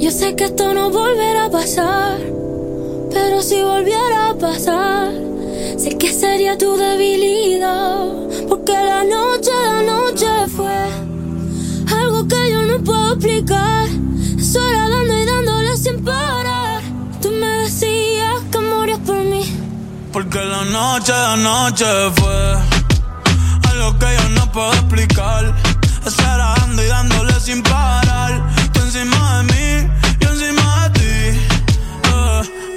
Yo sé que esto no volverá a pasar, pero si volviera a pasar, sé que sería tu debilidad, porque la noche, la noche fue algo que yo no puedo explicar. Sola dando y dándole sin parar. Tú me decías que morías por mí. Porque la noche, la noche fue algo que yo no puedo explicar. Estar dando y dándole sin parar.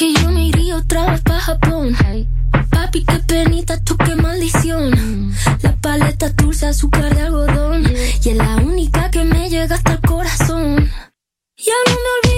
Que yo me iría otra vez pa' Japón. Papi, qué penita, tú qué maldición. La paleta dulce, azúcar de algodón. Y es la única que me llega hasta el corazón. Ya no me olvida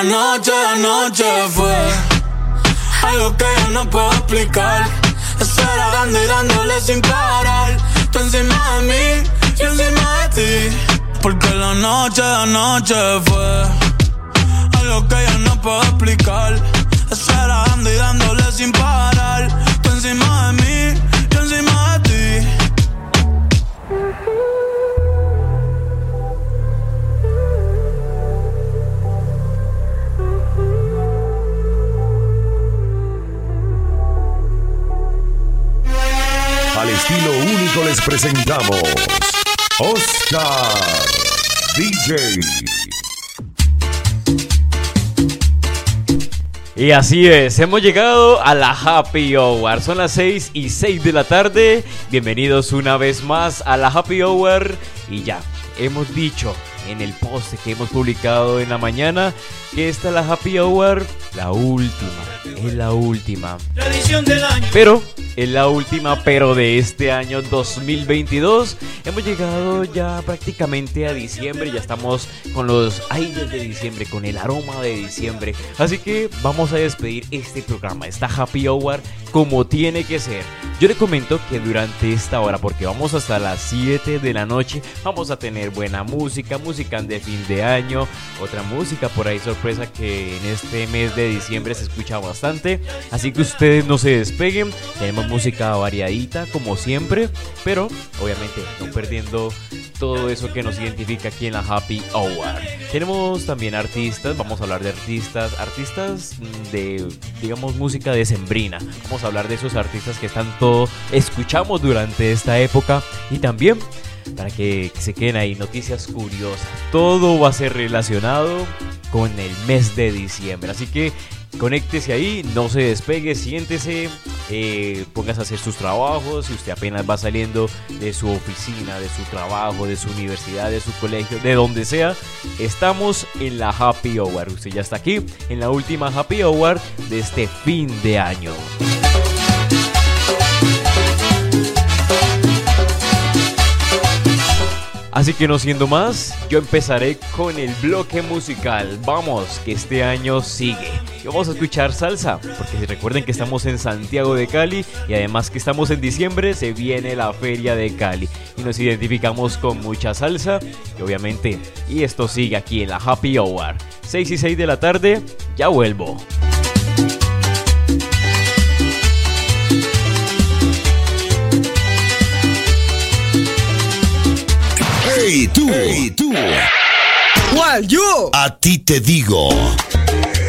Porque la noche, la noche fue algo que yo no puedo explicar. Estar dando y dándole sin parar. Tú encima de mí, yo encima de ti. Porque la noche, la noche fue algo que yo no puedo explicar. Estar dando y dándole sin parar. Tú encima de mí, estilo único les presentamos Oscar DJ. Y así es, hemos llegado a la Happy Hour. Son las 6 y 6 de la tarde. Bienvenidos una vez más a la Happy Hour. Y ya, hemos dicho en el post que hemos publicado en la mañana que esta es la Happy Hour, la última. Es la última. Pero es la última, pero de este año 2022. Hemos llegado ya prácticamente a diciembre, ya estamos con los aires de diciembre, con el aroma de diciembre. Así que vamos a despedir este programa, esta Happy Hour, como tiene que ser. Yo le comento que durante esta hora, porque vamos hasta las 7 de la noche, vamos a tener buena música, música de fin de año, otra música por ahí sorpresa que en este mes de diciembre se escucha bastante. Así que ustedes no se despeguen, tenemos música variadita como siempre, pero obviamente no perdiendo todo eso que nos identifica aquí en la Happy Hour. Tenemos también artistas, vamos a hablar de artistas, artistas de, digamos, música decembrina. Vamos hablar de esos artistas que tanto escuchamos durante esta época y también para que se queden ahí noticias curiosas. Todo va a ser relacionado con el mes de diciembre, así que Conéctese ahí, no se despegue, siéntese, eh, póngase a hacer sus trabajos. Si usted apenas va saliendo de su oficina, de su trabajo, de su universidad, de su colegio, de donde sea, estamos en la Happy Hour. Usted ya está aquí en la última Happy Hour de este fin de año. Así que no siendo más, yo empezaré con el bloque musical. Vamos, que este año sigue. Y vamos a escuchar salsa, porque recuerden que estamos en Santiago de Cali y además que estamos en diciembre, se viene la feria de Cali. Y nos identificamos con mucha salsa, y obviamente, y esto sigue aquí en la Happy Hour. 6 y 6 de la tarde, ya vuelvo. Hey tú, hey tú. ¿Cuál yo? A ti te digo.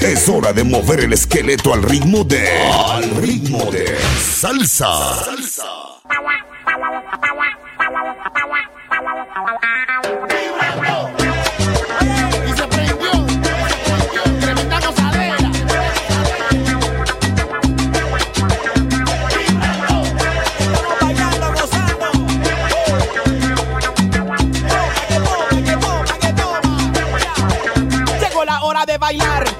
Es hora de mover el esqueleto al ritmo de. Al ritmo de. Salsa. Salsa. de bailar.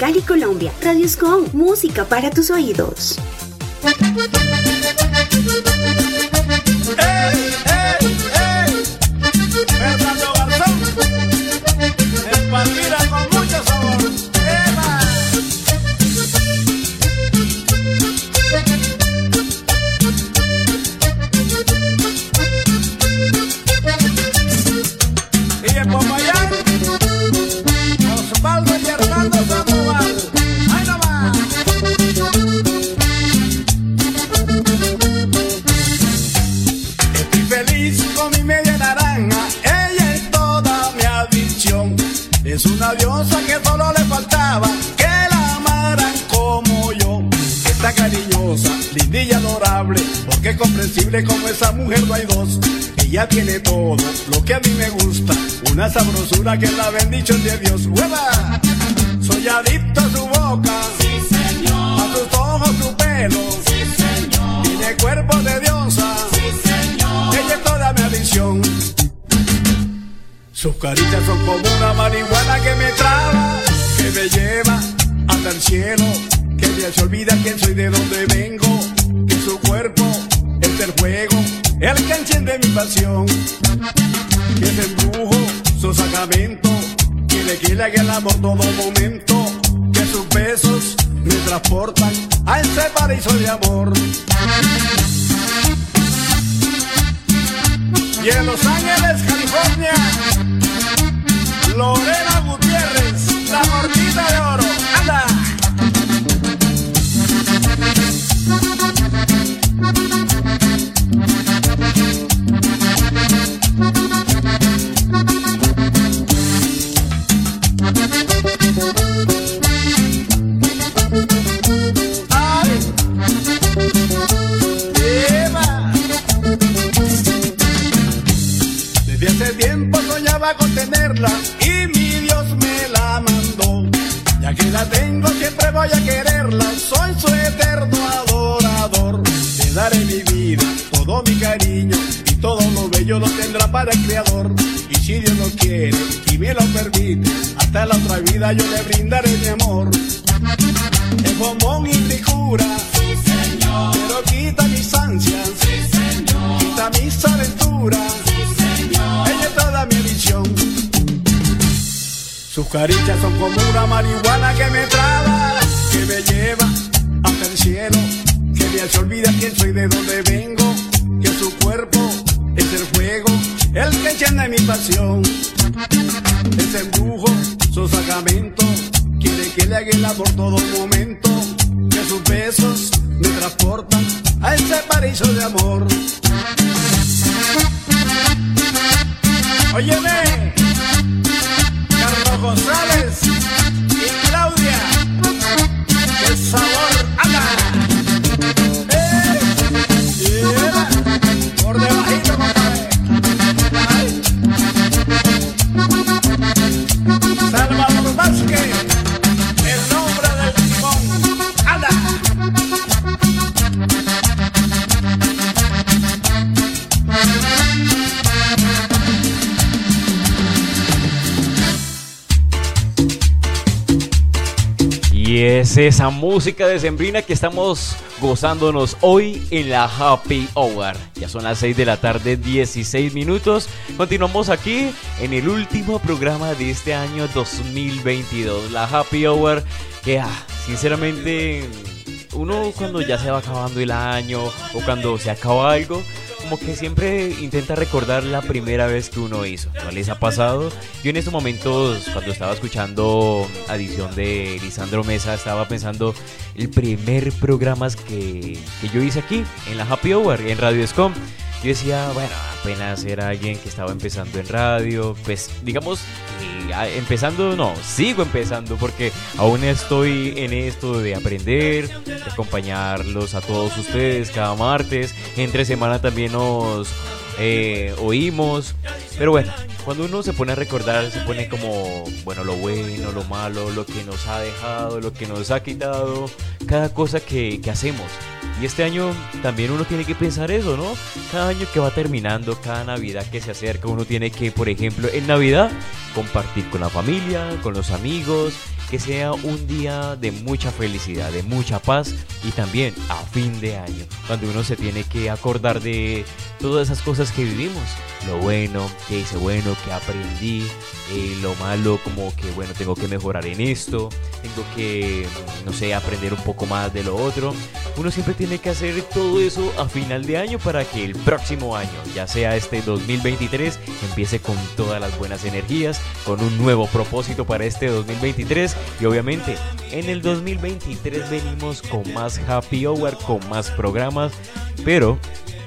Cali, Colombia. Radios con música para tus oídos. Porque es comprensible como esa mujer no hay dos. Ella tiene todo lo que a mí me gusta, una sabrosura que es la bendición de Dios. ¡Hueva! Soy adicto a su boca, a sus ojos, su pelo, tiene cuerpo de diosa, ella es toda mi adicción. Sus caritas son como una marihuana que me traba, que me lleva hasta el cielo, que ya se olvida quién soy, de dónde vengo, que su cuerpo el fuego, el que enciende mi pasión, que es embrujo, su sacramento, quiere que le haga el amor todo momento, que sus besos me transportan a ese paraíso de amor. Y en Los Ángeles, California, Lorena Gutiérrez, la gordita de oro. Y mi Dios me la mandó. Ya que la tengo siempre voy a quererla, soy su eterno adorador. Le daré mi vida, todo mi cariño y todo lo bello lo tendrá para el Creador. Y si Dios lo quiere y me lo permite, hasta la otra vida yo le brindaré mi amor. Es bombón y ricura, Sus caritas son como una marihuana que me traba, que me lleva hasta el cielo, que me hace olvidar quién soy, de dónde vengo, que su cuerpo es el fuego, el que enciende mi pasión. Ese embrujo, su sacramento, quiere que le haga el amor todo momento, que sus besos me transportan a ese paraíso de amor. Óyeme, González es esa música decembrina que estamos gozándonos hoy en la Happy Hour. Ya son las 6 de la tarde, 16 minutos. Continuamos aquí en el último programa de este año 2022, la Happy Hour. Que ah, sinceramente, uno cuando ya se va acabando el año o cuando se acaba algo, como que siempre intenta recordar la primera vez que uno hizo. ¿No les ha pasado? Yo en estos momentos, cuando estaba escuchando Adición de Lisandro Mesa, estaba pensando el primer programa que, que yo hice aquí, en la Happy Hour, en Radio Scom. Yo decía, bueno, apenas era alguien que estaba empezando en radio, pues digamos, ah, empezando, no, sigo empezando porque aún estoy en esto de aprender, de acompañarlos a todos ustedes cada martes, entre semana también nos eh, oímos, pero bueno, cuando uno se pone a recordar, se pone como, bueno, lo bueno, lo malo, lo que nos ha dejado, lo que nos ha quitado, cada cosa que, que hacemos. Y este año también uno tiene que pensar eso, ¿no? Cada año que va terminando, cada Navidad que se acerca, uno tiene que, por ejemplo, en Navidad, compartir con la familia, con los amigos, que sea un día de mucha felicidad, de mucha paz y también a fin de año, cuando uno se tiene que acordar de todas esas cosas que vivimos, lo bueno, que hice bueno, que aprendí, eh, lo malo, como que bueno, tengo que mejorar en esto, tengo que, no sé, aprender un poco más de lo otro. Uno siempre tiene que hacer todo eso a final de año para que el próximo año, ya sea este 2023, empiece con todas las buenas energías, con un nuevo propósito para este 2023 y obviamente en el 2023 venimos con más happy hour, con más programas, pero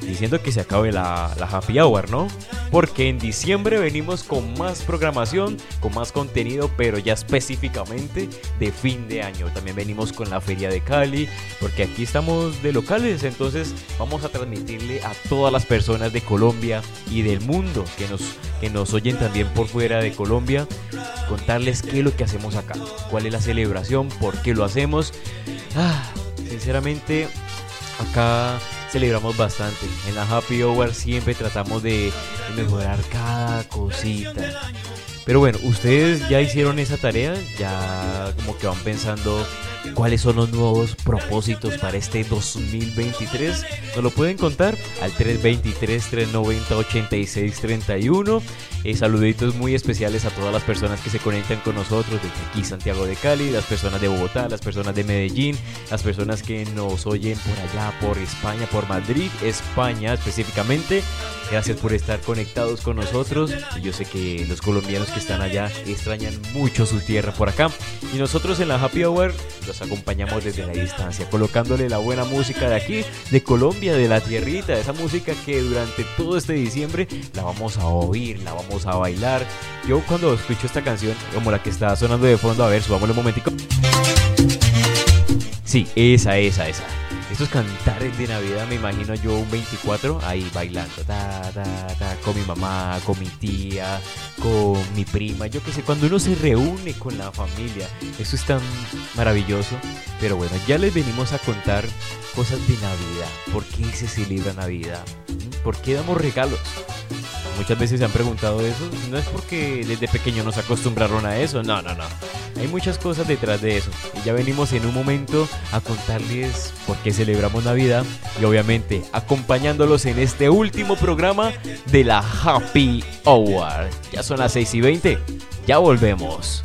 diciendo que se acabe la, la happy hour, ¿no? Porque en diciembre venimos con más programación, con más contenido, pero ya específicamente de fin de año. También venimos con la Feria de Cali, porque aquí estamos de locales, entonces vamos a transmitirle a todas las personas de Colombia y del mundo que nos, que nos oyen también por fuera de Colombia, contarles qué es lo que hacemos acá, cuál es la celebración, por qué lo hacemos. Ah, sinceramente, acá celebramos bastante. En la Happy Hour siempre tratamos de, mejorar cada cosita. Pero bueno, ustedes ya hicieron esa tarea, ya como que van pensando cuáles son los nuevos propósitos para este 2023. Nos lo pueden contar al 323-390-8631. Eh, saluditos muy especiales a todas las personas que se conectan con nosotros desde aquí Santiago de Cali, las personas de Bogotá, las personas de Medellín, las personas que nos oyen por allá, por España, por Madrid, España específicamente. Gracias por estar conectados con nosotros. Yo sé que los colombianos que están allá extrañan mucho su tierra por acá. Y nosotros en la Happy Hour acompañamos desde la distancia, colocándole la buena música de aquí, de Colombia, de la tierrita, esa música que durante todo este diciembre la vamos a oír, la vamos a bailar. Yo cuando escucho esta canción, como la que está sonando de fondo, a ver, subámosle un momentico. Sí, esa, esa, esa. Esos cantares de Navidad, me imagino yo un 24 ahí bailando, ta, ta, ta, con mi mamá, con mi tía, con mi prima, yo qué sé, cuando uno se reúne con la familia, eso es tan maravilloso. Pero bueno, ya les venimos a contar cosas de Navidad, por qué se celebra Navidad, ¿Mm? por qué damos regalos. Muchas veces se han preguntado eso. No es porque desde pequeño nos acostumbraron a eso. No, no, no. Hay muchas cosas detrás de eso. Y ya venimos en un momento a contarles por qué celebramos Navidad. Y obviamente acompañándolos en este último programa de la Happy Hour. Ya son las 6 y 20. Ya volvemos.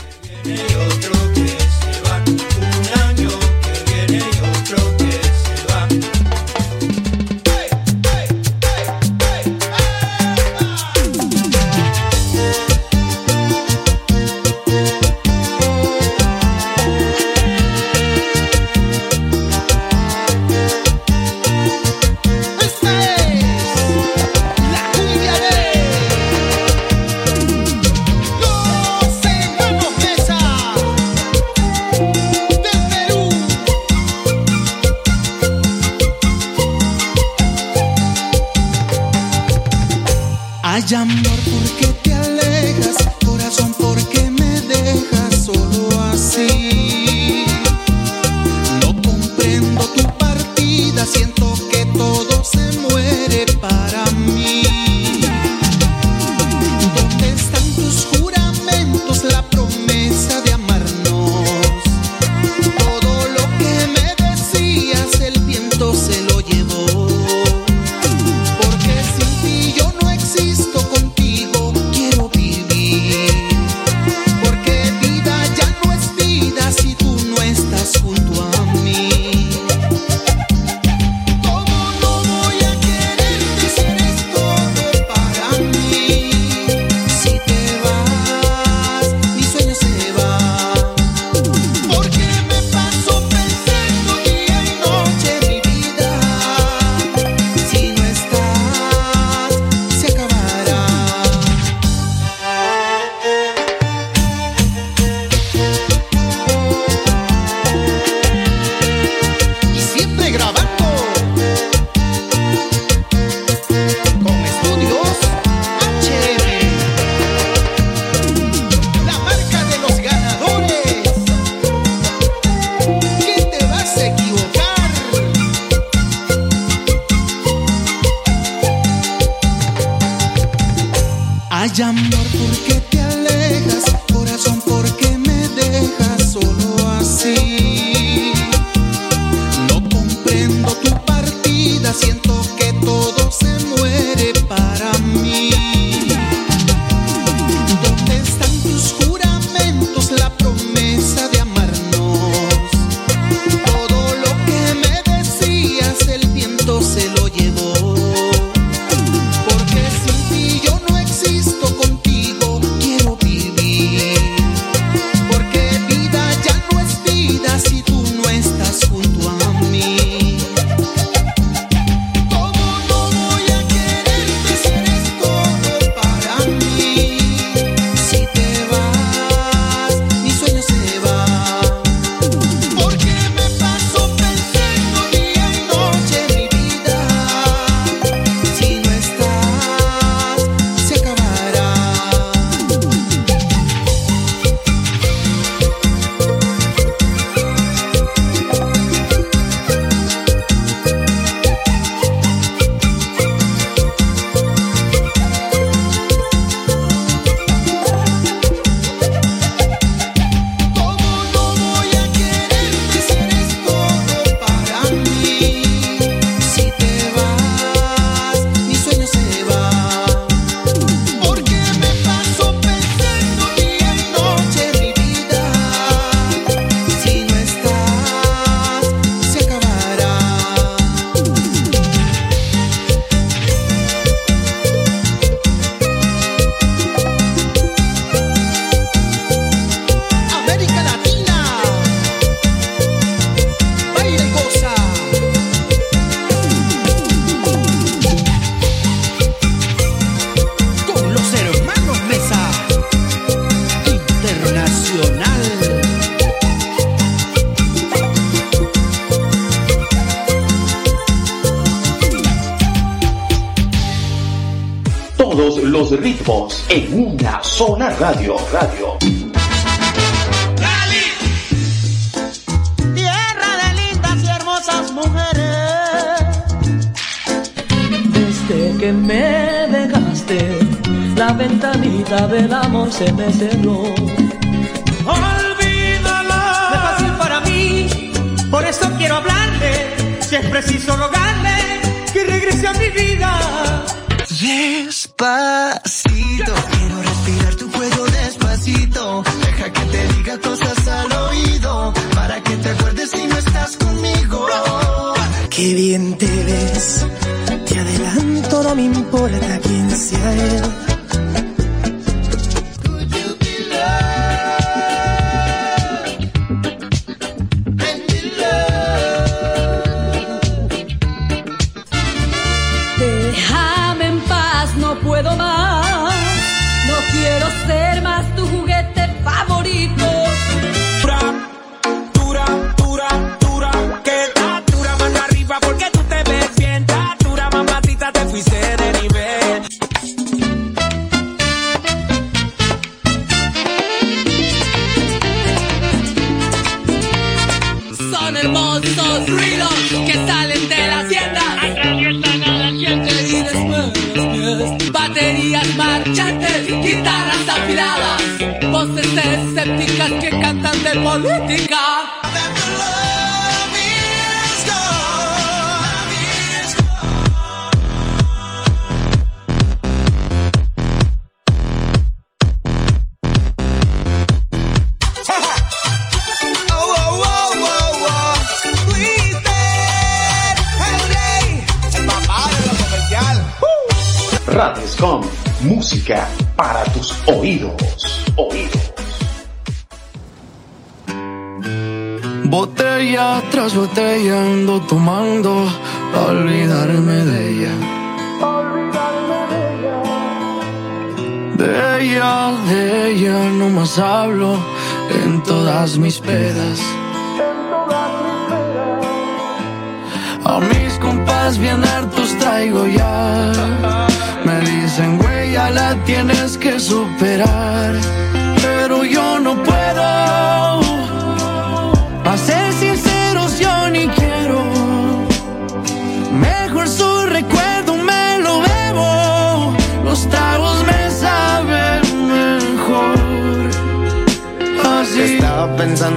Quién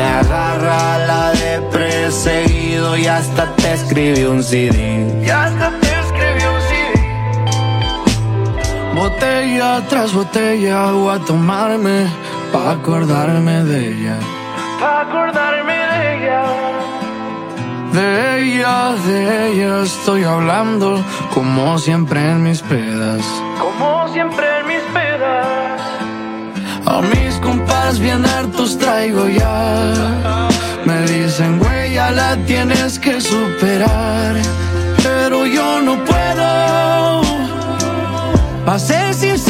Me agarra la de perseguido y hasta te escribí un CD. Y hasta te escribí un CD. Botella tras botella voy a tomarme pa' acordarme de ella. Pa' acordarme de ella. De ella, de ella estoy hablando como siempre en mis pedas. Como siempre en mis pedas. A mis compas bien hartos traigo ya. Me dicen, güey, ya la tienes que superar. Pero yo no puedo. Pa' ser sinceros,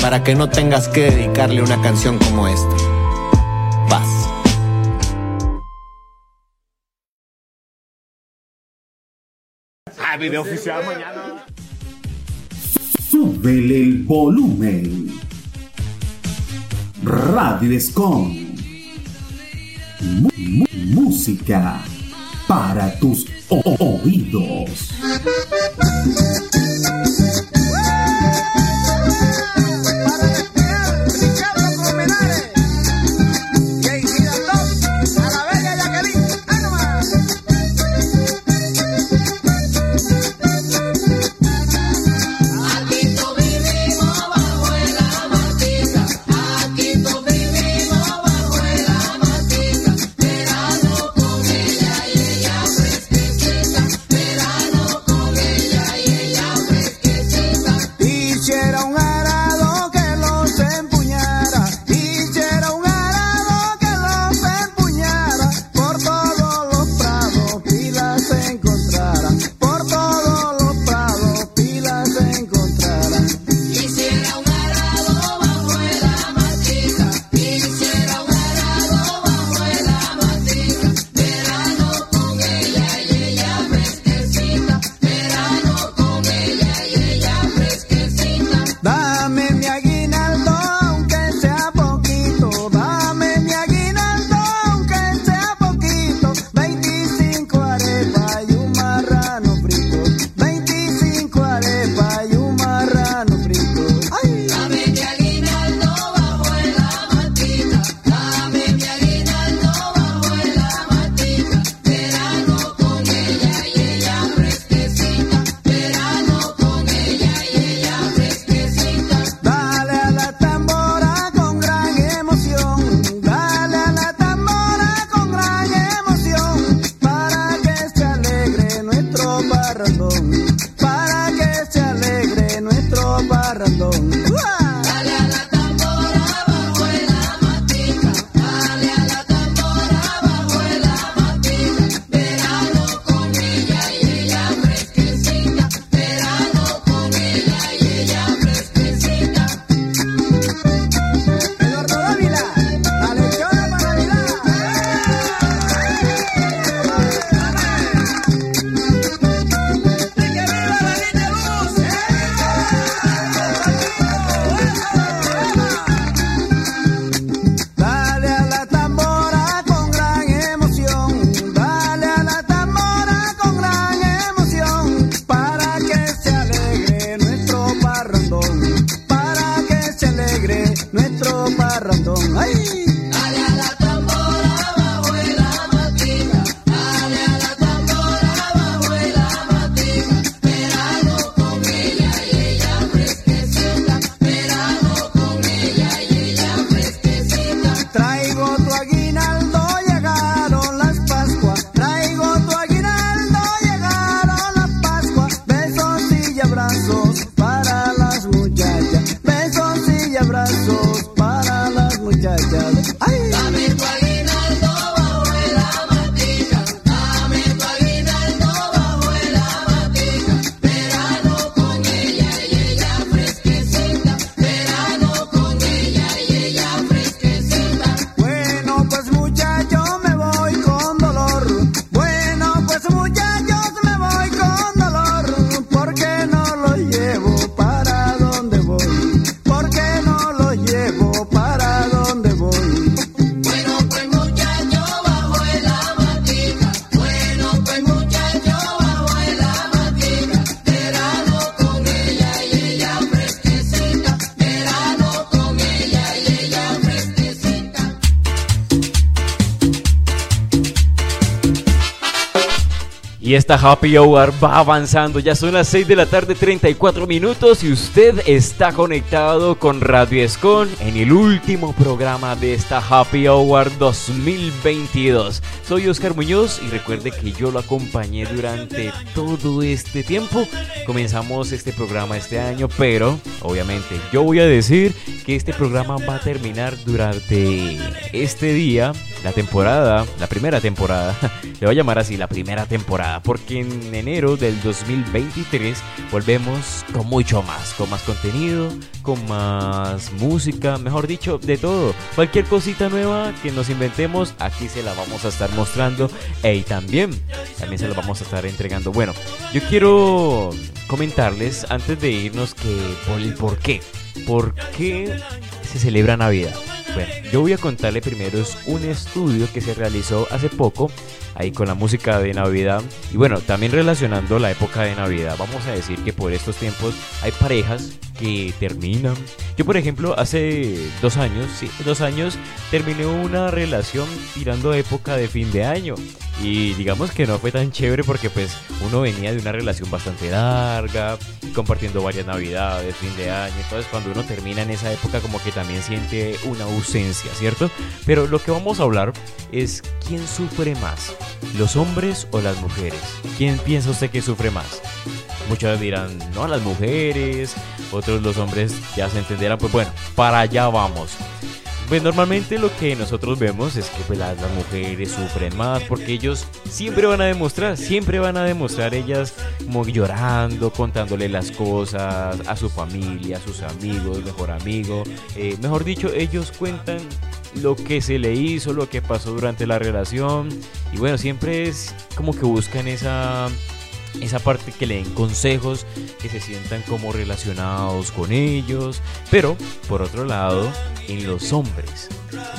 para que no tengas que dedicarle una canción como esta. Paz. Ah, video oficial mañana. Súbele el volumen. Radio Escom. Música para tus oídos. ya, ya. Ay. Esta Happy Hour va avanzando. Ya son las 6 de la tarde, 34 minutos. Y usted está conectado con Radio Escon en el último programa de esta Happy Hour 2022. Soy Oscar Muñoz y recuerde que yo lo acompañé durante todo este tiempo. Comenzamos este programa este año, pero obviamente yo voy a decir que este programa va a terminar durante este día, la temporada, la primera temporada. Le voy a llamar así, la primera temporada porque en enero del 2023 volvemos con mucho más, con más contenido, con más música, mejor dicho, de todo. Cualquier cosita nueva que nos inventemos, aquí se la vamos a estar mostrando y también, también se la vamos a estar entregando. Bueno, yo quiero comentarles antes de irnos que por el por qué, por qué se celebra Navidad. Bueno, yo voy a contarle primero es un estudio que se realizó hace poco ahí con la música de Navidad y bueno, también relacionando la época de Navidad, vamos a decir que por estos tiempos hay parejas que terminan. Yo por ejemplo hace dos años, sí, dos años terminé una relación tirando época de fin de año y digamos que no fue tan chévere porque pues uno venía de una relación bastante larga, compartiendo varias navidades, fin de año, entonces cuando uno termina en esa época como que también siente una ausencia, ¿cierto? Pero lo que vamos a hablar es quién sufre más, los hombres o las mujeres. ¿Quién piensa usted que sufre más? Muchos dirán, no, las mujeres, otros los hombres ya se entenderán, pues bueno, para allá vamos. Pues normalmente lo que nosotros vemos es que pues, las, mujeres sufren más porque ellos siempre van a demostrar, siempre van a demostrar ellas como llorando, contándole las cosas a su familia, a sus amigos, mejor amigo. Eh, mejor dicho, ellos cuentan lo que se le hizo, lo que pasó durante la relación. Y bueno, siempre es como que buscan esa esa parte que le den consejos, que se sientan como relacionados con ellos. Pero, por otro lado, en los hombres,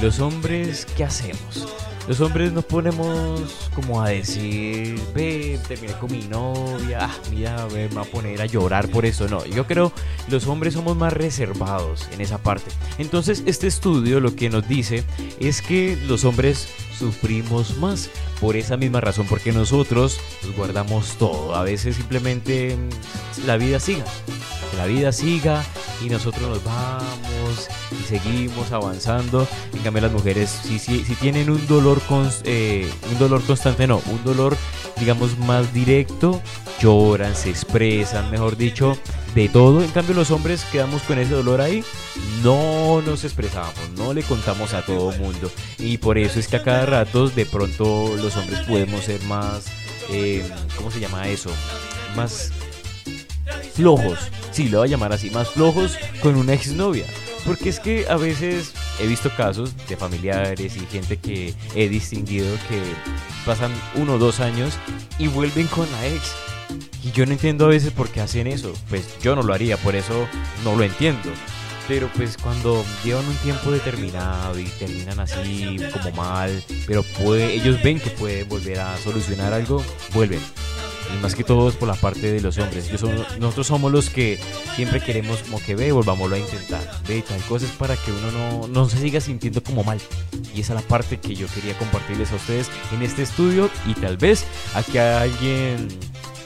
los hombres, ¿qué hacemos? Los hombres nos ponemos como a decir, ve, terminé con mi novia, ah, mira, me va a poner a llorar por eso. No, yo creo los hombres somos más reservados en esa parte. Entonces, este estudio lo que nos dice es que los hombres sufrimos más por esa misma razón, porque nosotros nos guardamos todo. A veces simplemente la vida siga, la vida siga y nosotros nos vamos y seguimos avanzando. En cambio, las mujeres, si, si, si tienen un dolor, con, eh, un dolor constante, no, un dolor, digamos, más directo, lloran, se expresan, mejor dicho, de todo. En cambio, los hombres quedamos con ese dolor ahí, no nos expresamos, no le contamos a todo mundo. Y por eso es que a cada rato, de pronto, los hombres podemos ser más, eh, ¿cómo se llama eso? Más flojos, sí, lo voy a llamar así, más flojos con una exnovia. Porque es que a veces he visto casos de familiares y gente que he distinguido que pasan uno o dos años y vuelven con la ex. Y yo no entiendo a veces por qué hacen eso. Pues yo no lo haría, por eso no lo entiendo. Pero pues cuando llevan un tiempo determinado y terminan así como mal, pero puede, ellos ven que pueden volver a solucionar algo, vuelven. Y más que todo es por la parte de los hombres. Nosotros somos los que siempre queremos como que ve, volvámoslo a intentar. Ve, tal cosa es para que uno no, no se siga sintiendo como mal. Y esa es la parte que yo quería compartirles a ustedes en este estudio. Y tal vez aquí hay alguien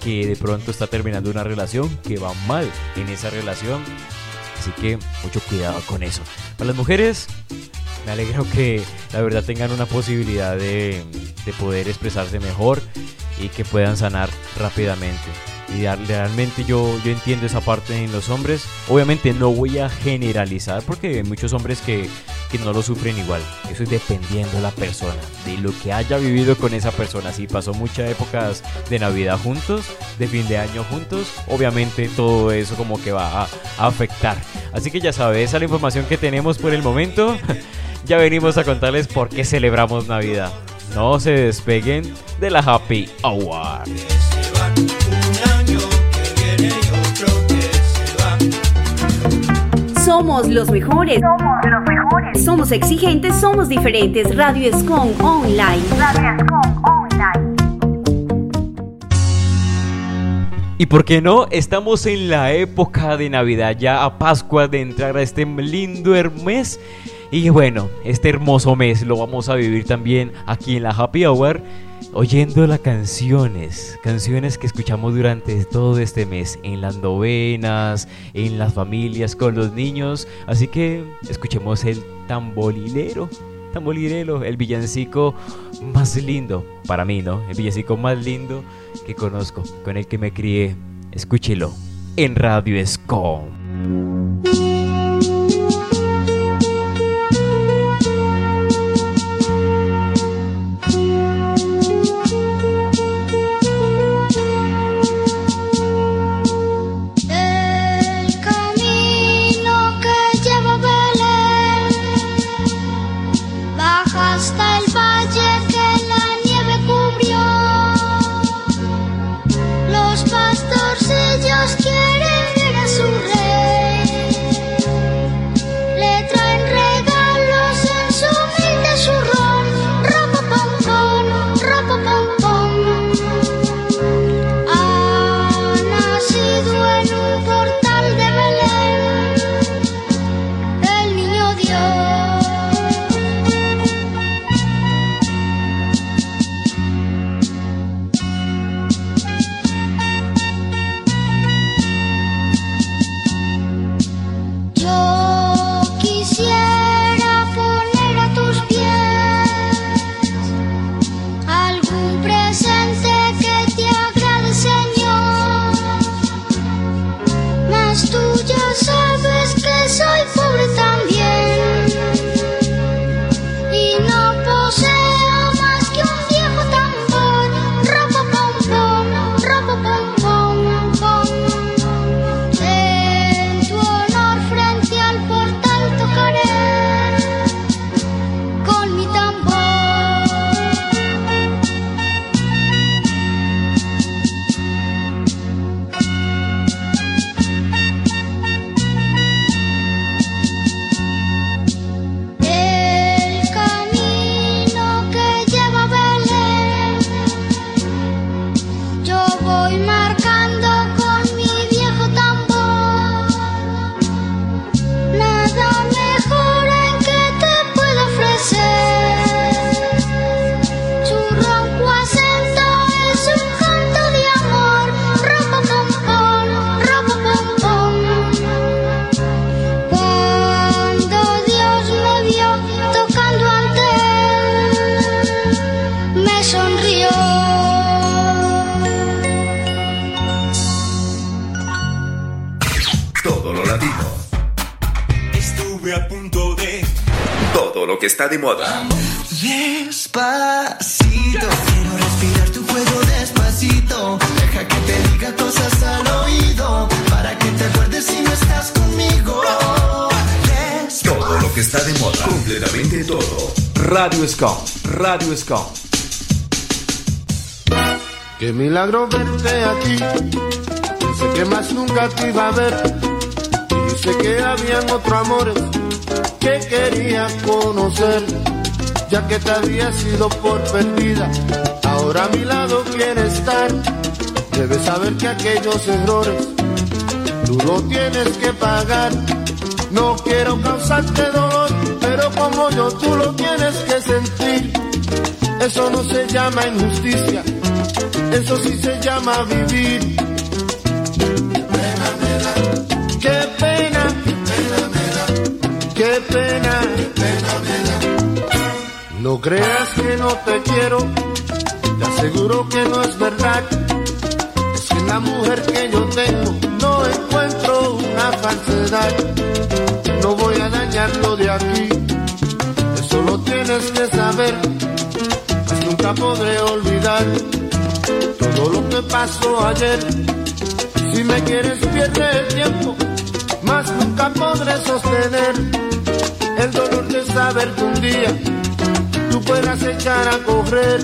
que de pronto está terminando una relación, que va mal en esa relación. Así que mucho cuidado con eso. Para las mujeres, me alegro que la verdad tengan una posibilidad de, de poder expresarse mejor y que puedan sanar rápidamente. Y realmente yo, yo entiendo esa parte en los hombres. Obviamente no voy a generalizar porque hay muchos hombres que, que no lo sufren igual. Eso es dependiendo de la persona, de lo que haya vivido con esa persona. Si pasó muchas épocas de Navidad juntos, de fin de año juntos, obviamente todo eso como que va a, a afectar. Así que ya sabes, esa es la información que tenemos por el momento. ya venimos a contarles por qué celebramos Navidad. No se despeguen de la Happy Hour. Somos los mejores. Somos los mejores. Somos exigentes, somos diferentes. Radio Escon Online. Radio Escon Online. Y por qué no, estamos en la época de Navidad, ya a Pascua de entrar a este lindo mes. Y bueno, este hermoso mes lo vamos a vivir también aquí en la Happy Hour. Oyendo las canciones, canciones que escuchamos durante todo este mes, en las novenas, en las familias, con los niños. Así que escuchemos el tambolilero, tambolilero, el villancico más lindo para mí, ¿no? El villancico más lindo que conozco, con el que me crié. Escúchelo en Radio Escom. Moda. Despacito, quiero respirar tu cuello despacito. Deja que te diga cosas al oído para que te acuerdes si no estás conmigo. Todo lo que está de moda. Completamente todo. Radio Scom, Radio Scom. Qué milagro verte aquí. Pensé que más nunca te iba a ver. Y sé que habían otros amores que quería conocer. Ya que te había sido por perdida, ahora a mi lado quiere estar. Debes saber que aquellos errores tú lo tienes que pagar. No quiero causarte dolor, pero como yo tú lo tienes que sentir. Eso no se llama injusticia, eso sí se llama vivir. Qué pena, No creas que no te quiero, te aseguro que no es verdad. Es en la mujer que yo tengo no encuentro una falsedad. No voy a dañarlo de aquí, eso lo tienes que saber. Pues nunca podré olvidar todo lo que pasó ayer. Si me quieres pierde el tiempo, más nunca podré sostener un día tú puedas echar a correr.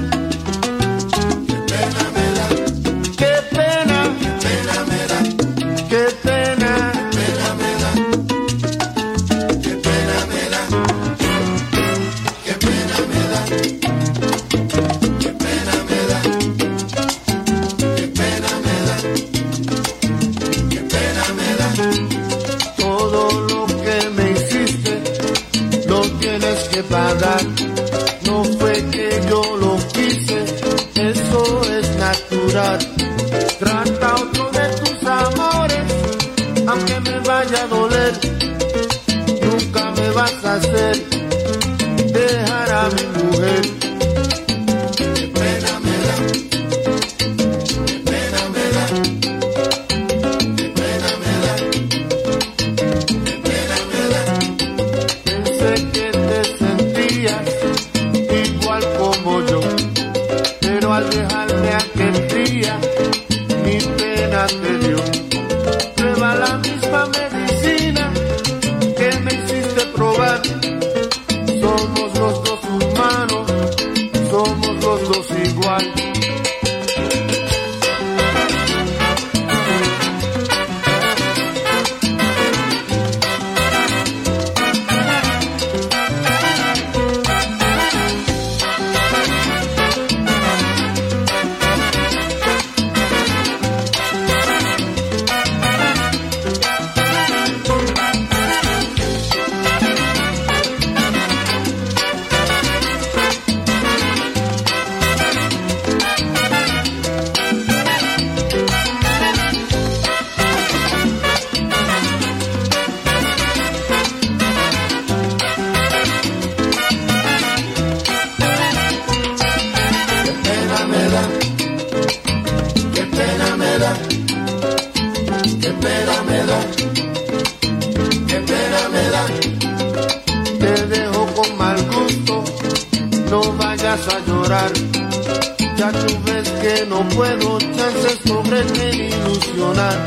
Puedo chances sobre te ilusionar.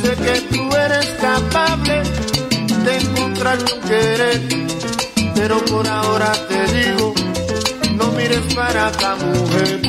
Sé que tú eres capable de encontrar tu querer, pero por ahora te digo, no mires para la mujer.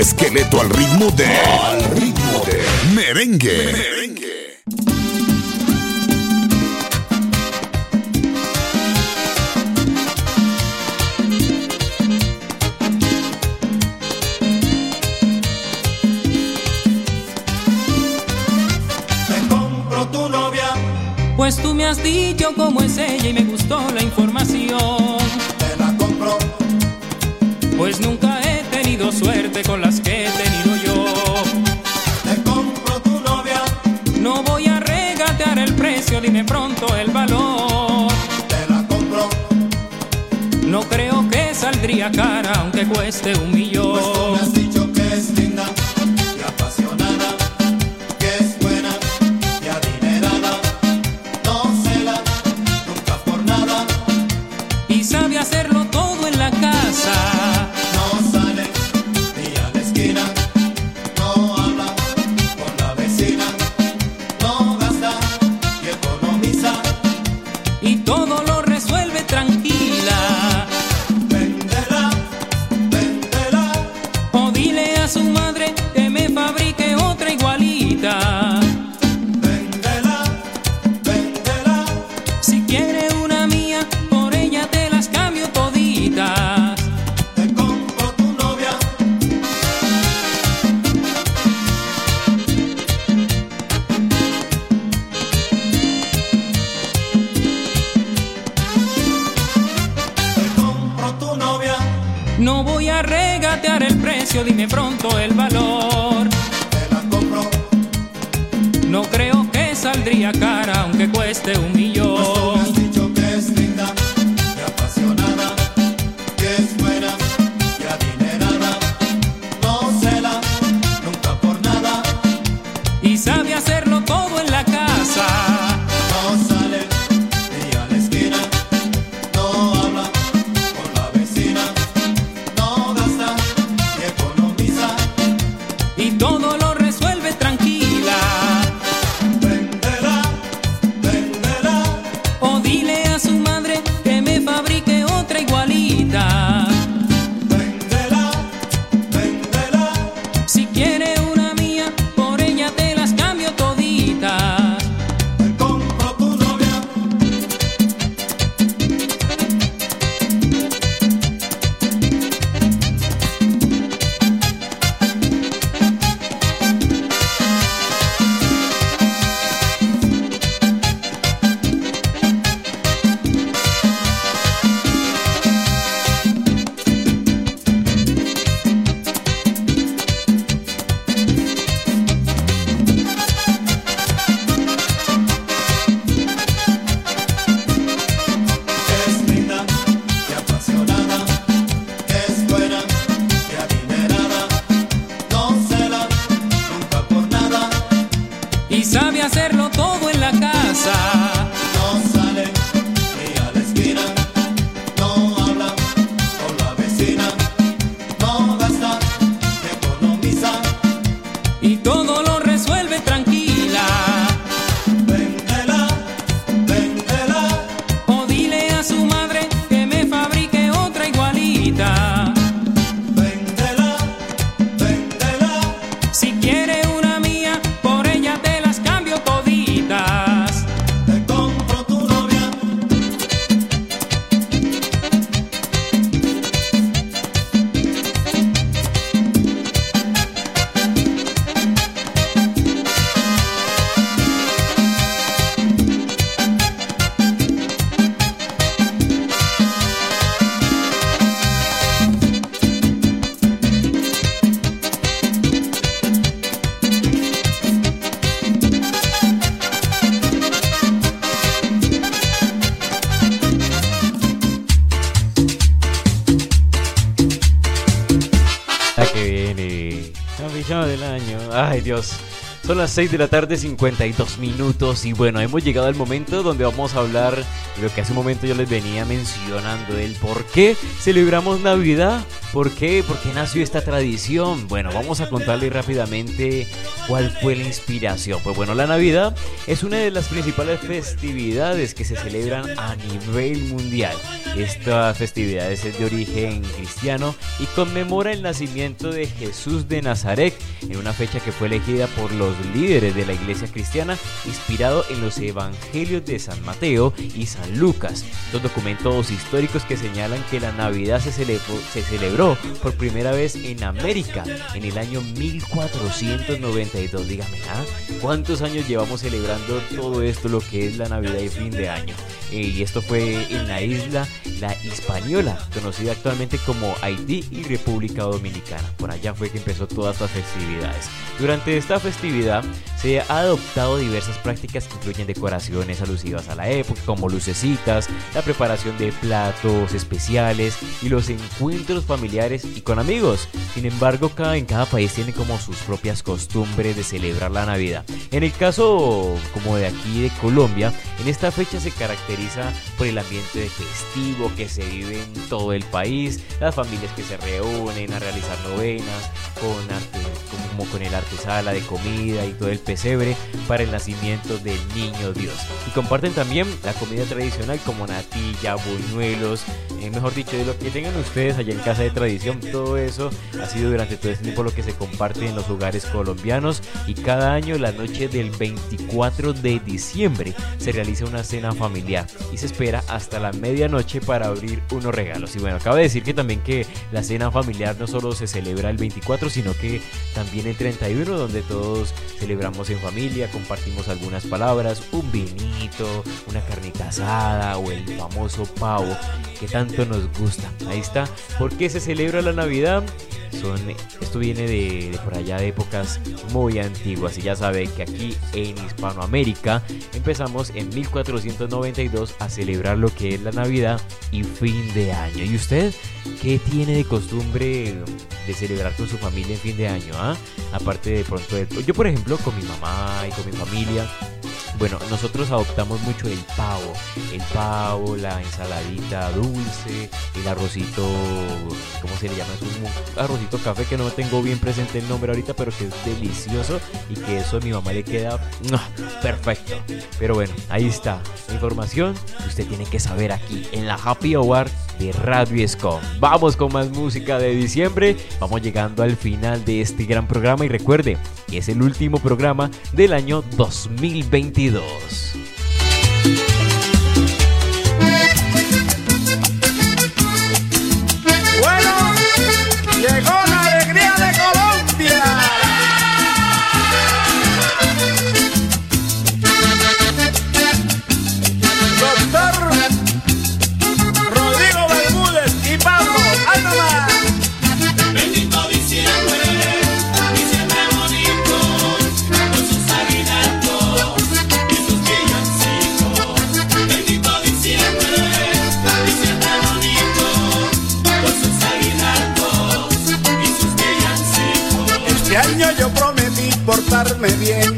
esqueleto al ritmo de. Al ritmo de. Merengue. Merengue. Te compro tu novia. Pues tú me has dicho cómo es ella y me gustó la información media cara, aunque cueste un millón. Ay, Dios. Son las 6 de la tarde, 52 minutos. Y bueno, hemos llegado al momento donde vamos a hablar de lo que hace un momento yo les venía mencionando: el por qué celebramos Navidad. ¿Por qué? ¿Por qué nació esta tradición? Bueno, vamos a contarles rápidamente cuál fue la inspiración. Pues bueno, la Navidad es una de las principales festividades que se celebran a nivel mundial. Esta festividad es de origen cristiano y conmemora el nacimiento de Jesús de Nazaret en una fecha que fue elegida por los líderes de la iglesia cristiana inspirado en los evangelios de San Mateo y San Lucas, dos documentos históricos que señalan que la Navidad se celebró, se celebró por primera vez en América en el año 1492. Dígame, ¿ah? ¿cuántos años llevamos celebrando todo esto, lo que es la Navidad y fin de año? Eh, y esto fue en la isla La Hispaniola, conocida actualmente como Haití y República Dominicana. Por allá fue que empezó todas estas festividades. Durante esta festividad se ha adoptado diversas prácticas que incluyen decoraciones alusivas a la época, como lucecitas, la preparación de platos especiales y los encuentros familiares y con amigos. Sin embargo, cada, en cada país tiene como sus propias costumbres de celebrar la Navidad. En el caso como de aquí de Colombia, en esta fecha se caracteriza por el ambiente festivo que se vive en todo el país, las familias que se reúnen a realizar novenas, con arte, como con el artesala de comida y todo el pesebre para el nacimiento del niño Dios. Y comparten también la comida tradicional como natilla, buñuelos, eh, mejor dicho, de lo que tengan ustedes allá en casa de tradición, todo eso ha sido durante todo este tiempo lo que se comparte en los hogares colombianos y cada año la noche del 24 de diciembre se realiza una cena familiar y se espera hasta la medianoche para abrir unos regalos. Y bueno, cabe decir que también que la cena familiar no solo se celebra el 24, sino que también el 31, donde todos celebramos en familia, compartimos algunas palabras, un vinito, una carnita asada o el famoso pavo que tanto nos gusta. Ahí está. ¿Por qué se celebra la Navidad? Son, esto viene de, de por allá de épocas muy antiguas y ya sabe que aquí en Hispanoamérica empezamos en 1492 a celebrar lo que es la Navidad y fin de año. ¿Y usted qué tiene de costumbre de celebrar con su familia en fin de año? ah? Aparte de pronto, de- yo por ejemplo con mi mamá y con mi familia bueno, nosotros adoptamos mucho el pavo. El pavo, la ensaladita dulce, el arrocito, ¿cómo se le llama? Es un arrocito café que no tengo bien presente el nombre ahorita, pero que es delicioso y que eso a mi mamá le queda perfecto. Pero bueno, ahí está. Información que usted tiene que saber aquí en la Happy Hour de Radio Escom. Vamos con más música de diciembre. Vamos llegando al final de este gran programa y recuerde que es el último programa del año 2022. Bueno, yo prometí portarme bien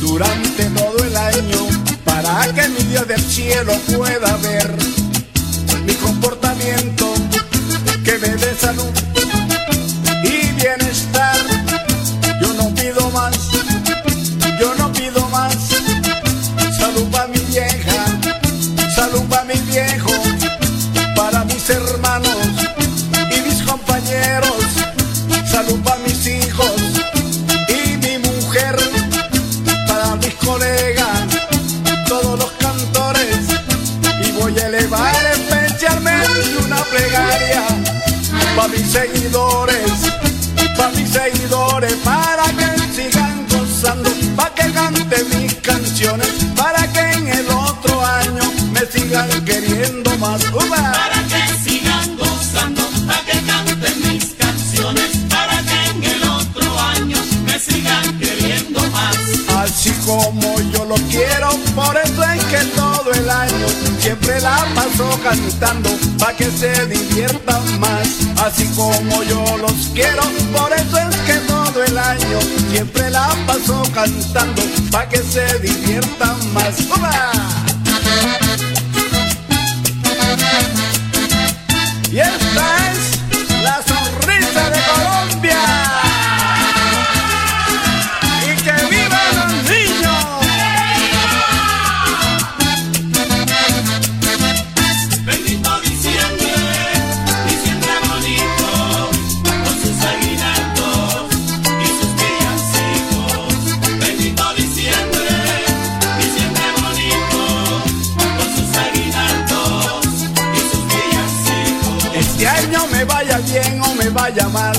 durante todo el año para que mi Dios del cielo pueda ver mi comportamiento que me dé salud para mis seguidores, para mis seguidores, para que sigan gozando, para que canten mis canciones, para que en el otro año me sigan queriendo más. Para que sigan gozando, para que canten mis canciones, para que en el otro año me sigan queriendo más. Así como yo lo quiero, por eso siempre la paso cantando, para que se diviertan más. Así como yo los quiero, por eso es que todo el año siempre la paso cantando, para que se diviertan más. ¡Uva! Y esta es vaya mal,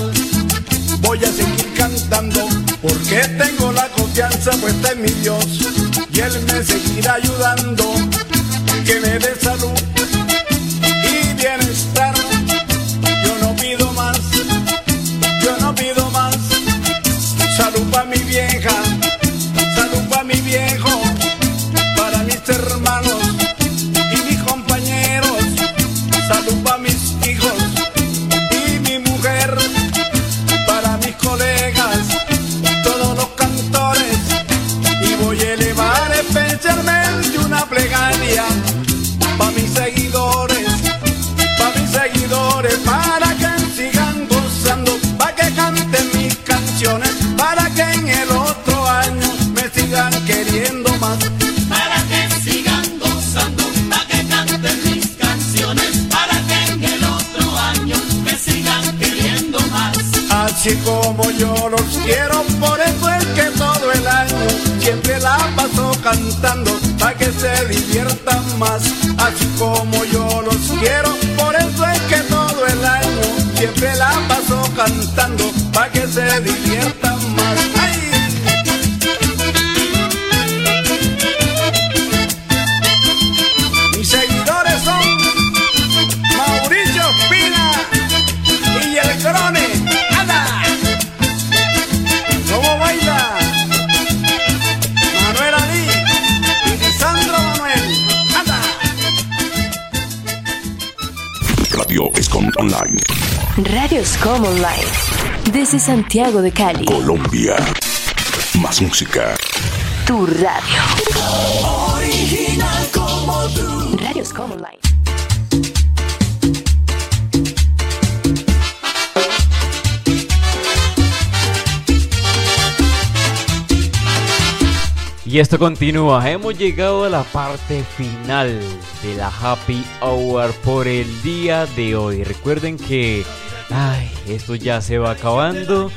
voy a seguir cantando porque tengo la confianza puesta en mi Dios y Él me seguirá ayudando, que me dé salud y bienestar. Yo no pido más, yo no pido más. Salud para mi vieja, la paso cantando, para que se diviertan más. Así como yo los quiero, por eso es que todo el año siempre la paso cantando, para que se diviertan. Radio Scom Online. Desde Santiago de Cali. Colombia. Más música. Tu radio. Original como tú. Radio Scom Online. Y esto continúa. Hemos llegado a la parte final de la Happy Hour por el día de hoy. Recuerden que esto ya se va acabando.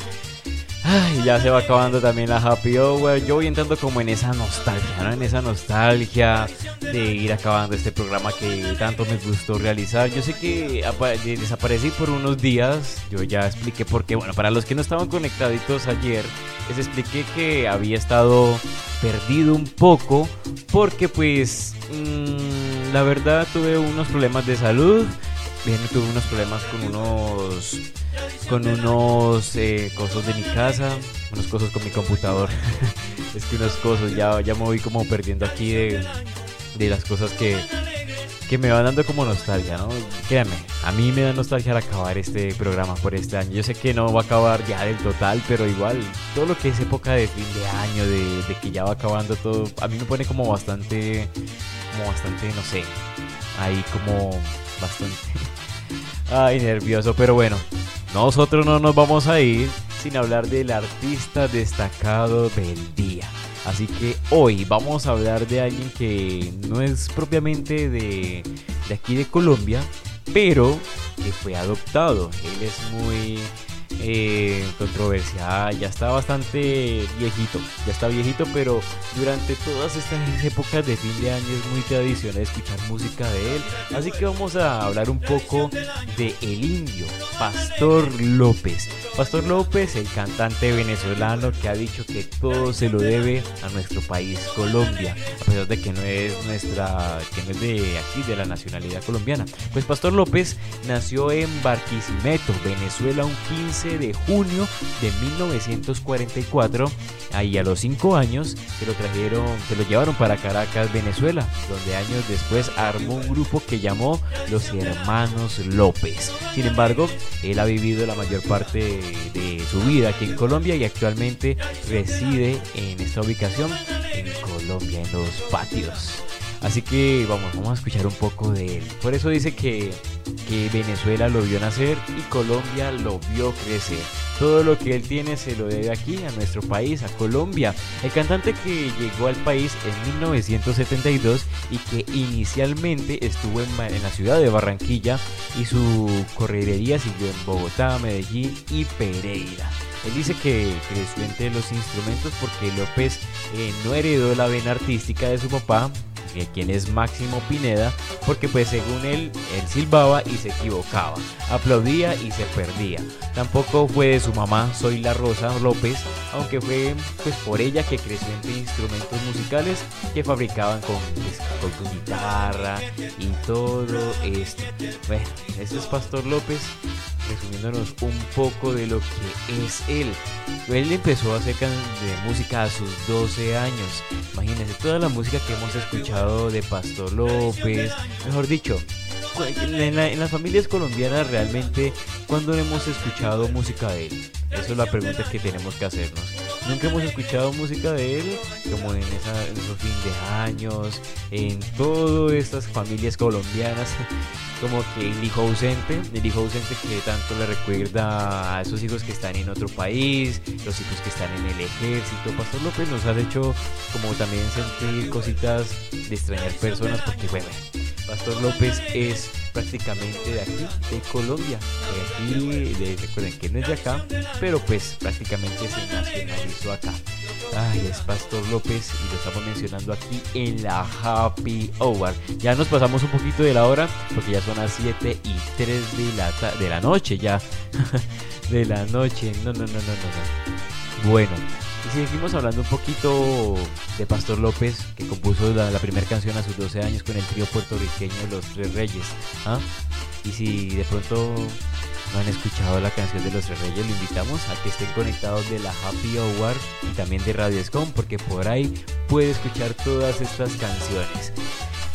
Ay, ya se va acabando también la Happy Hour. Yo voy entrando como en esa nostalgia, ¿no? En esa nostalgia de ir acabando este programa que tanto me gustó realizar. Yo sé que apa- de- desaparecí por unos días. Yo ya expliqué por qué. Bueno, para los que no estaban conectaditos ayer, les expliqué que había estado perdido un poco porque pues mm, la verdad tuve unos problemas de salud. Bien, tuve unos problemas con unos con unos eh, de mi casa, unos cosas con mi computador. es que unos cosas ya, ya me voy como perdiendo aquí de, las cosas que, que me van dando como nostalgia, ¿no? Créanme, a mí me da nostalgia al acabar este programa por este año. Yo sé que no va a acabar ya del total, pero igual todo lo que es época de fin de año, de, de que ya va acabando todo, a mí me pone como bastante, como bastante, no sé, ahí como bastante, ay, nervioso, pero bueno, nosotros no nos vamos a ir sin hablar del artista destacado del día. Así que hoy vamos a hablar de alguien que no es propiamente de, de aquí de Colombia, pero que fue adoptado. Él es muy eh, controversial, ya está bastante viejito, ya está viejito, pero durante todas estas épocas de fin de año es muy tradicional escuchar música de él. Así que vamos a hablar un poco de El Indio, Pastor López. Pastor López, el cantante venezolano que ha dicho que todo se lo debe a nuestro país, Colombia, a pesar de que no es nuestra, que no es de aquí, de la nacionalidad colombiana. Pues Pastor López nació en Barquisimeto, Venezuela, un 15 de junio de 1944. Ahí a los 5 años se lo trajeron, se lo llevaron para Caracas, Venezuela, donde años después armó un grupo que llamó Los Hermanos López. Sin embargo, él ha vivido la mayor parte de su vida aquí en Colombia y actualmente reside en esta ubicación en Colombia, en los patios. Así que vamos, vamos a escuchar un poco de él. Por eso dice que, que Venezuela lo vio nacer y Colombia lo vio crecer. Todo lo que él tiene se lo debe aquí, a nuestro país, a Colombia. El cantante que llegó al país en 1972 y que inicialmente estuvo en, la ciudad de Barranquilla y su correría siguió en Bogotá, Medellín y Pereira. Él dice que creció entre los instrumentos porque López eh, no heredó la vena artística de su papá, que quien es Máximo Pineda, porque pues según él, él silbaba y se equivocaba, aplaudía y se perdía. Tampoco fue de su mamá, Soy la Rosa López, aunque fue pues por ella que creció entre instrumentos musicales que fabricaban con, pues, con guitarra y todo esto. Bueno, este es Pastor López resumiéndonos un poco de lo que es él. Él empezó a hacer de música a sus 12 años. Imagínense toda la música que hemos escuchado de Pastor López, mejor dicho. En, en las familias colombianas realmente, ¿cuándo hemos escuchado música de él? Esa es la pregunta que tenemos que hacernos. Nunca hemos escuchado música de él, como en, esa, esos fin de años, en todas estas familias colombianas, como que el hijo ausente, el hijo ausente que tanto le recuerda a esos hijos que están en otro país, los hijos que están en el ejército. Pastor López nos ha hecho como también sentir cositas de extrañar personas, porque bueno, Pastor López es prácticamente de aquí, de Colombia, de aquí, de- recuerden que no es de acá, pero pues prácticamente se nacionalizó acá. Ay, es Pastor López y lo estamos mencionando aquí en la Happy Hour. Ya nos pasamos un poquito de la hora porque ya son las 7 y 3 de la, de la noche ya. de la noche. No, no, no, no, no, no. Bueno, y seguimos hablando un poquito de Pastor López, que compuso la, primera canción a sus 12 años con el trío puertorriqueño Los Tres Reyes. ¿ah? Y si de pronto no han escuchado la canción de Los Tres Reyes, lo invitamos a que estén conectados de la Happy Hour y también de Radio Scom, porque por ahí puede escuchar todas estas canciones.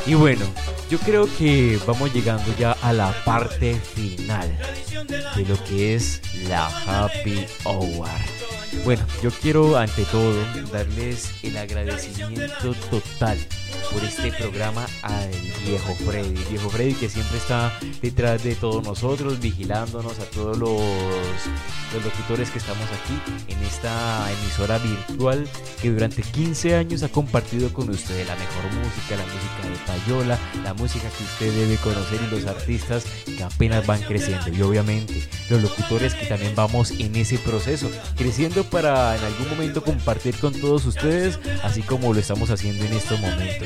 Y bueno, yo creo que vamos llegando ya a la parte final de lo que es la Happy Hour. Bueno, yo quiero ante todo darles el agradecimiento total por este programa al viejo Freddy. Viejo Freddy que siempre está detrás de todos nosotros, vigilándonos a todos los, los locutores que estamos aquí en esta emisora virtual que durante 15 años ha compartido con ustedes la mejor música, la música de Payola, la música que usted debe conocer y los artistas que apenas van creciendo. Y obviamente los locutores que también vamos en ese proceso, creciendo para en algún momento compartir con todos ustedes, así como lo estamos haciendo en estos momentos.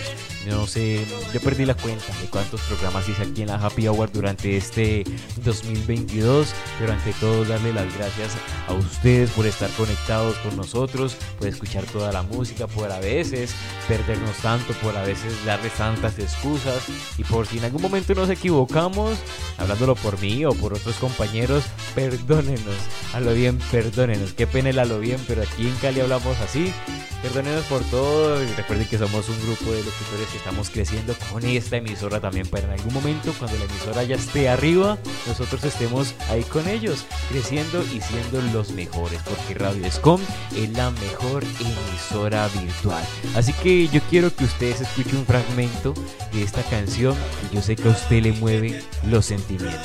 No sé, yo perdí la cuenta de cuántos programas hice aquí en la Happy Hour durante este 2022, pero ante todo darle las gracias a ustedes por estar conectados con nosotros, por escuchar toda la música, por a veces perdernos tanto, por a veces darles tantas excusas. Y por si en algún momento nos equivocamos, hablándolo por mí o por otros compañeros, perdónenos, a lo bien, perdónenos, qué pena el a lo bien, pero aquí en Cali hablamos así, perdónenos por todo y recuerden que somos un grupo de que estamos creciendo con esta emisora también para en algún momento cuando la emisora ya esté arriba, nosotros estemos ahí con ellos, creciendo y siendo los mejores, porque Radio Escom es la mejor emisora virtual. Así que yo quiero que ustedes escuchen un fragmento de esta canción que yo sé que a usted le mueve los sentimientos.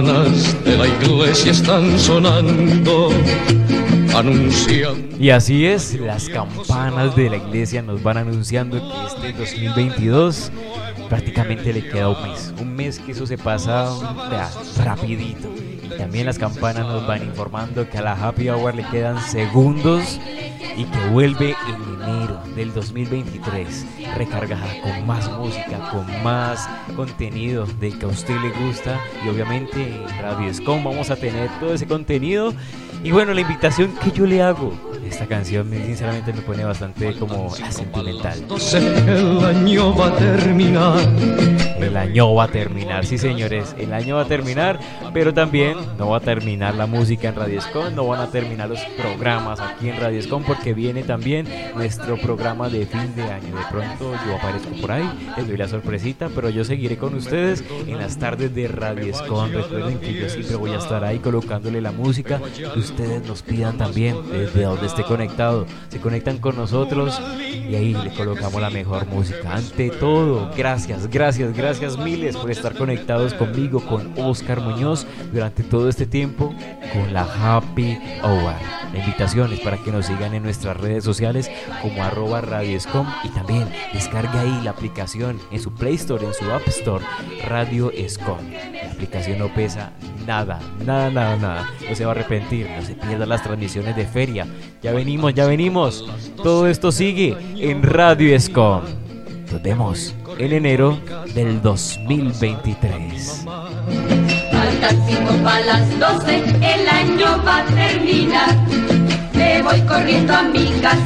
Campanas de la iglesia están sonando, anunciando. Y así es, las campanas de la iglesia nos van anunciando que este 2022 prácticamente le queda un mes. Un mes que eso se pasa vea, rapidito. Y también las campanas nos van informando que a la Happy Hour le quedan segundos y que vuelve en enero del 2023 recargada con más música, con más contenido de que a usted le gusta y obviamente en Radio Escom vamos a tener todo ese contenido. Y bueno la invitación que yo le hago esta canción sinceramente me pone bastante como sentimental. El año va a terminar. El año va a terminar, sí señores, el año va a terminar, pero también no va a terminar la música en Radio Escom, no van a terminar los programas aquí en Radio Escom porque viene también nuestro programa de fin de año. De pronto yo aparezco por ahí, les doy la sorpresita, pero yo seguiré con ustedes en las tardes de Radio Escom. Recuerden que yo siempre voy a estar ahí colocándole la música que ustedes nos pidan también desde donde esté conectado. Se conectan con nosotros y ahí le colocamos la mejor música. Ante todo, gracias, gracias, gracias miles por estar conectados conmigo, con Oscar Muñoz durante todo este tiempo con la Happy Hour. La invitación es para que nos sigan en nuestras redes sociales como arroba Radio Escom y también descarga ahí la aplicación en su Play Store, en su App Store, Radio Escom. La aplicación no pesa nada, nada, nada, nada. No se va a arrepentir, no se pierdan las transmisiones de feria. Ya venimos, ya venimos. Todo esto sigue en Radio Escom. Nos vemos en enero del 2023. Faltan para las 12, el año va a terminar. Me voy corriendo a mi casa.